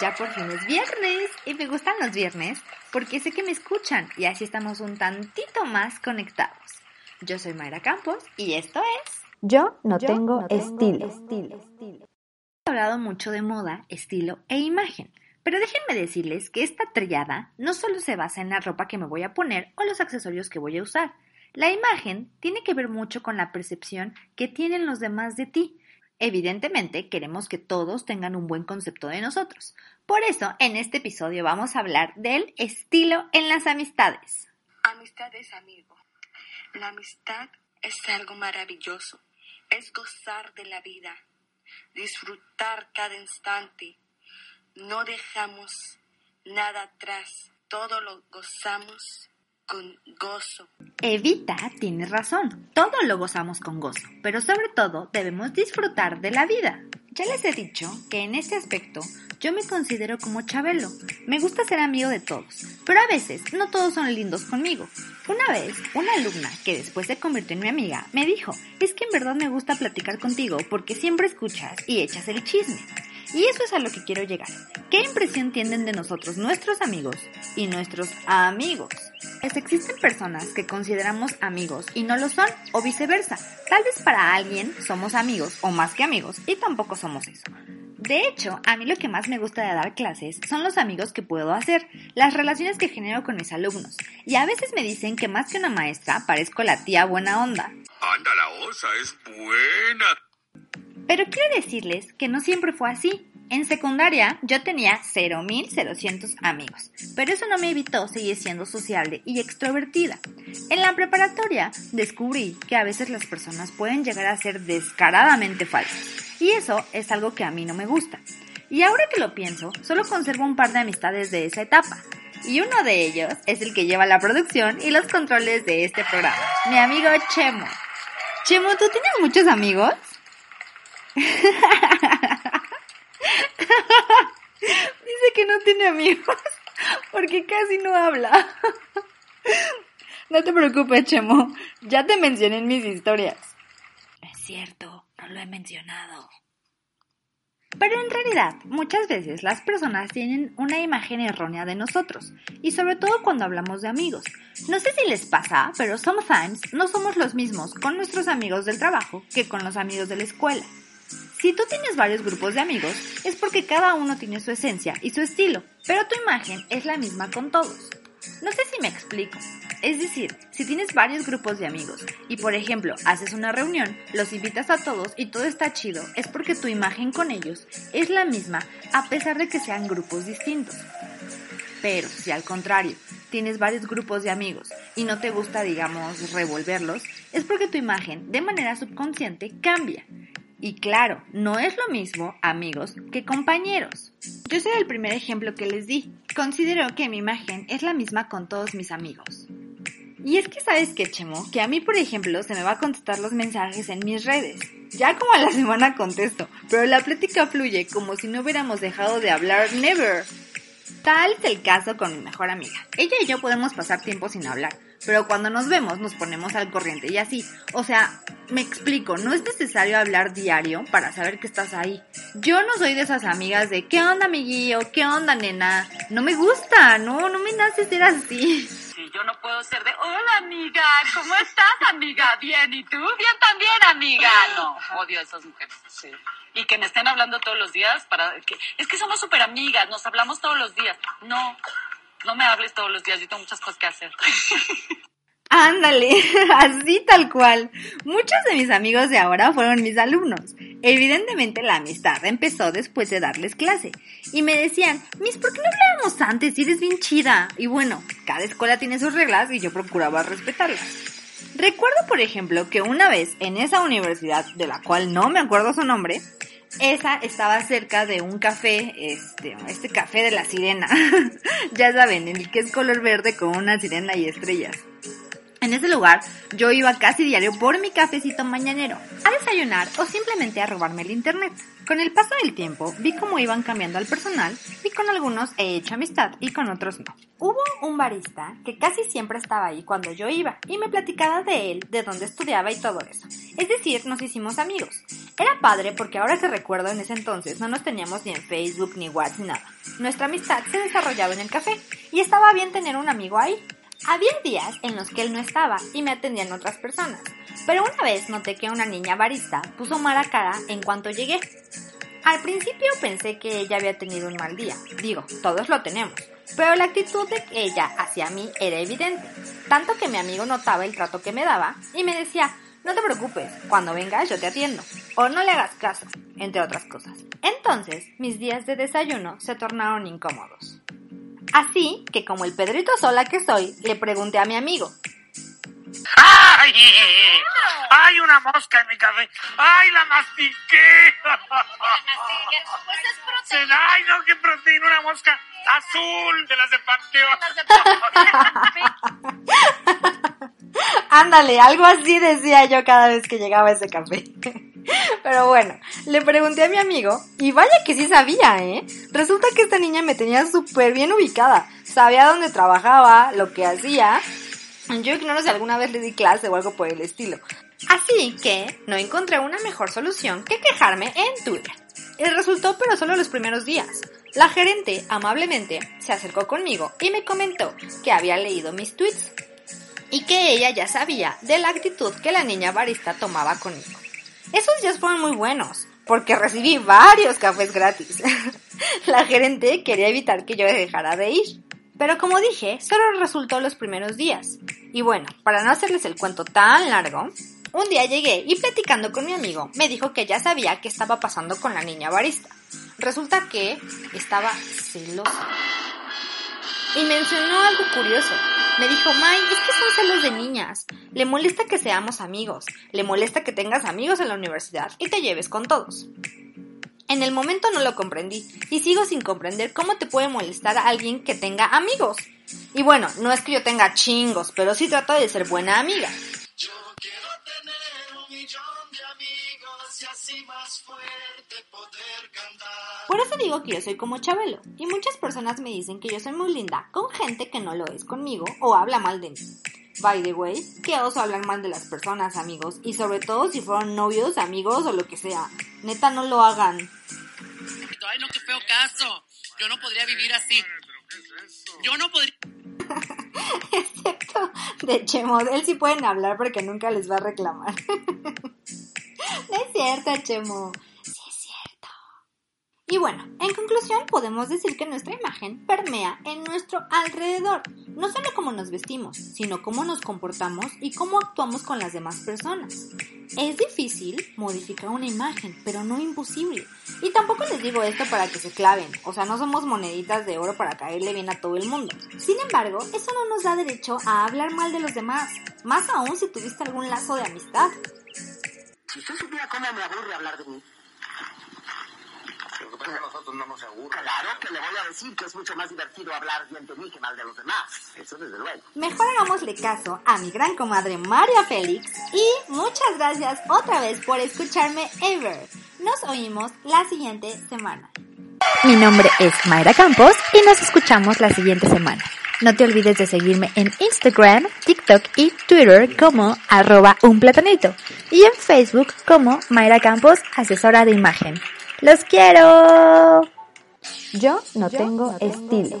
Ya por fin es viernes y me gustan los viernes porque sé que me escuchan y así estamos un tantito más conectados. Yo soy Mayra Campos y esto es... Yo no tengo estilo. He hablado mucho de moda, estilo e imagen, pero déjenme decirles que esta triada no solo se basa en la ropa que me voy a poner o los accesorios que voy a usar. La imagen tiene que ver mucho con la percepción que tienen los demás de ti. Evidentemente, queremos que todos tengan un buen concepto de nosotros. Por eso, en este episodio vamos a hablar del estilo en las amistades. Amistad es amigo. La amistad es algo maravilloso. Es gozar de la vida, disfrutar cada instante. No dejamos nada atrás. Todo lo gozamos gozo. Evita tiene razón. Todo lo gozamos con gozo, pero sobre todo debemos disfrutar de la vida. Ya les he dicho que en este aspecto yo me considero como Chabelo. Me gusta ser amigo de todos, pero a veces no todos son lindos conmigo. Una vez, una alumna que después se convirtió en mi amiga me dijo, es que en verdad me gusta platicar contigo porque siempre escuchas y echas el chisme. Y eso es a lo que quiero llegar. ¿Qué impresión tienen de nosotros nuestros amigos y nuestros amigos? Pues existen personas que consideramos amigos y no lo son, o viceversa. Tal vez para alguien somos amigos o más que amigos y tampoco somos eso. De hecho, a mí lo que más me gusta de dar clases son los amigos que puedo hacer, las relaciones que genero con mis alumnos. Y a veces me dicen que más que una maestra parezco la tía buena onda. Anda, la osa es buena. Pero quiero decirles que no siempre fue así. En secundaria yo tenía 0.000 amigos, pero eso no me evitó seguir siendo sociable y extrovertida. En la preparatoria descubrí que a veces las personas pueden llegar a ser descaradamente falsas, y eso es algo que a mí no me gusta. Y ahora que lo pienso, solo conservo un par de amistades de esa etapa, y uno de ellos es el que lleva la producción y los controles de este programa, mi amigo Chemo. Chemo, ¿tú tienes muchos amigos? Dice que no tiene amigos porque casi no habla. No te preocupes, Chemo. Ya te mencioné en mis historias. Es cierto, no lo he mencionado. Pero en realidad, muchas veces las personas tienen una imagen errónea de nosotros, y sobre todo cuando hablamos de amigos. No sé si les pasa, pero sometimes no somos los mismos con nuestros amigos del trabajo que con los amigos de la escuela. Si tú tienes varios grupos de amigos, es porque cada uno tiene su esencia y su estilo, pero tu imagen es la misma con todos. No sé si me explico. Es decir, si tienes varios grupos de amigos y por ejemplo haces una reunión, los invitas a todos y todo está chido, es porque tu imagen con ellos es la misma a pesar de que sean grupos distintos. Pero si al contrario, tienes varios grupos de amigos y no te gusta, digamos, revolverlos, es porque tu imagen de manera subconsciente cambia y claro, no es lo mismo amigos que compañeros. Yo soy el primer ejemplo que les di. Considero que mi imagen es la misma con todos mis amigos. Y es que sabes que, Chemo, que a mí, por ejemplo, se me va a contestar los mensajes en mis redes. Ya como a la semana contesto, pero la plática fluye como si no hubiéramos dejado de hablar never. Tal es el caso con mi mejor amiga. Ella y yo podemos pasar tiempo sin hablar, pero cuando nos vemos nos ponemos al corriente y así. O sea, me explico, no es necesario hablar diario para saber que estás ahí. Yo no soy de esas amigas de ¿qué onda amiguillo? ¿qué onda nena? No me gusta, no, no me nace ser así. Sí, yo no puedo ser de hola amiga, ¿cómo estás amiga? Bien, ¿y tú? Bien también amiga. No, odio a esas mujeres. Sí. Y que me estén hablando todos los días para que es que somos súper amigas, nos hablamos todos los días. No, no me hables todos los días, yo tengo muchas cosas que hacer. Ándale, así tal cual. Muchos de mis amigos de ahora fueron mis alumnos. Evidentemente la amistad empezó después de darles clase. Y me decían, Miss, ¿por qué no hablábamos antes? Eres bien chida. Y bueno, cada escuela tiene sus reglas y yo procuraba respetarlas. Recuerdo, por ejemplo, que una vez en esa universidad, de la cual no me acuerdo su nombre, Esa estaba cerca de un café, este, este café de la sirena. ya saben, el que es color verde con una sirena y estrellas. En ese lugar yo iba casi diario por mi cafecito mañanero, a desayunar o simplemente a robarme el internet. Con el paso del tiempo vi cómo iban cambiando al personal y con algunos he hecho amistad y con otros no. Hubo un barista que casi siempre estaba ahí cuando yo iba y me platicaba de él, de dónde estudiaba y todo eso. Es decir, nos hicimos amigos. Era padre porque ahora que recuerdo en ese entonces no nos teníamos ni en Facebook ni WhatsApp ni nada. Nuestra amistad se desarrollaba en el café y estaba bien tener un amigo ahí. Había días en los que él no estaba y me atendían otras personas, pero una vez noté que una niña barista puso mala cara en cuanto llegué. Al principio pensé que ella había tenido un mal día, digo, todos lo tenemos, pero la actitud de ella hacia mí era evidente, tanto que mi amigo notaba el trato que me daba y me decía, no te preocupes, cuando vengas yo te atiendo, o no le hagas caso, entre otras cosas. Entonces, mis días de desayuno se tornaron incómodos. Así que como el Pedrito sola que soy, le pregunté a mi amigo. ¡Ay! ¡Hay una mosca en mi café! ¡Ay, la mastiqué! Pues es proteína. ¡Ay, no, qué proteína! Una mosca azul de las de Panteón. Ándale, algo así decía yo cada vez que llegaba a ese café. Pero bueno, le pregunté a mi amigo y vaya que sí sabía, ¿eh? Resulta que esta niña me tenía súper bien ubicada. Sabía dónde trabajaba, lo que hacía. Yo ignoro si alguna vez le di clase o algo por el estilo. Así que no encontré una mejor solución que quejarme en Twitter. Y resultó pero solo los primeros días. La gerente amablemente se acercó conmigo y me comentó que había leído mis tweets y que ella ya sabía de la actitud que la niña barista tomaba conmigo. Esos días fueron muy buenos, porque recibí varios cafés gratis. la gerente quería evitar que yo dejara de ir. Pero como dije, solo resultó los primeros días. Y bueno, para no hacerles el cuento tan largo, un día llegué y platicando con mi amigo me dijo que ya sabía qué estaba pasando con la niña barista. Resulta que estaba celosa. Y mencionó algo curioso. Me dijo, May, es que son celos de niñas. Le molesta que seamos amigos. Le molesta que tengas amigos en la universidad y te lleves con todos. En el momento no lo comprendí y sigo sin comprender cómo te puede molestar a alguien que tenga amigos. Y bueno, no es que yo tenga chingos, pero sí trato de ser buena amiga. Yo quiero tener un millón de amigos y así más fuerte poder cantar. Por eso digo que yo soy como Chabelo, y muchas personas me dicen que yo soy muy linda con gente que no lo es conmigo o habla mal de mí. By the way, que oso hablar mal de las personas, amigos, y sobre todo si fueron novios, amigos o lo que sea. Neta, no lo hagan. Ay, no, qué feo caso. Yo no podría vivir así. Yo no podría... Excepto de Chemo, él sí pueden hablar porque nunca les va a reclamar. no es cierto, Chemo. Y bueno, en conclusión podemos decir que nuestra imagen permea en nuestro alrededor. No solo cómo nos vestimos, sino cómo nos comportamos y cómo actuamos con las demás personas. Es difícil modificar una imagen, pero no imposible. Y tampoco les digo esto para que se claven, o sea, no somos moneditas de oro para caerle bien a todo el mundo. Sin embargo, eso no nos da derecho a hablar mal de los demás, más aún si tuviste algún lazo de amistad. Si usted supiera cómo me aburre hablar de mí. Que pasa es que a nosotros no nos aburre. Claro que le voy a decir que es mucho más divertido hablar bien de mí que mal de los demás. Eso desde luego. Mejor hagámosle caso a mi gran comadre María Félix y muchas gracias otra vez por escucharme ever. Nos oímos la siguiente semana. Mi nombre es Mayra Campos y nos escuchamos la siguiente semana. No te olvides de seguirme en Instagram, TikTok y Twitter como arroba un platanito y en Facebook como Mayra Campos, asesora de imagen. ¡Los quiero! Yo no tengo estilo.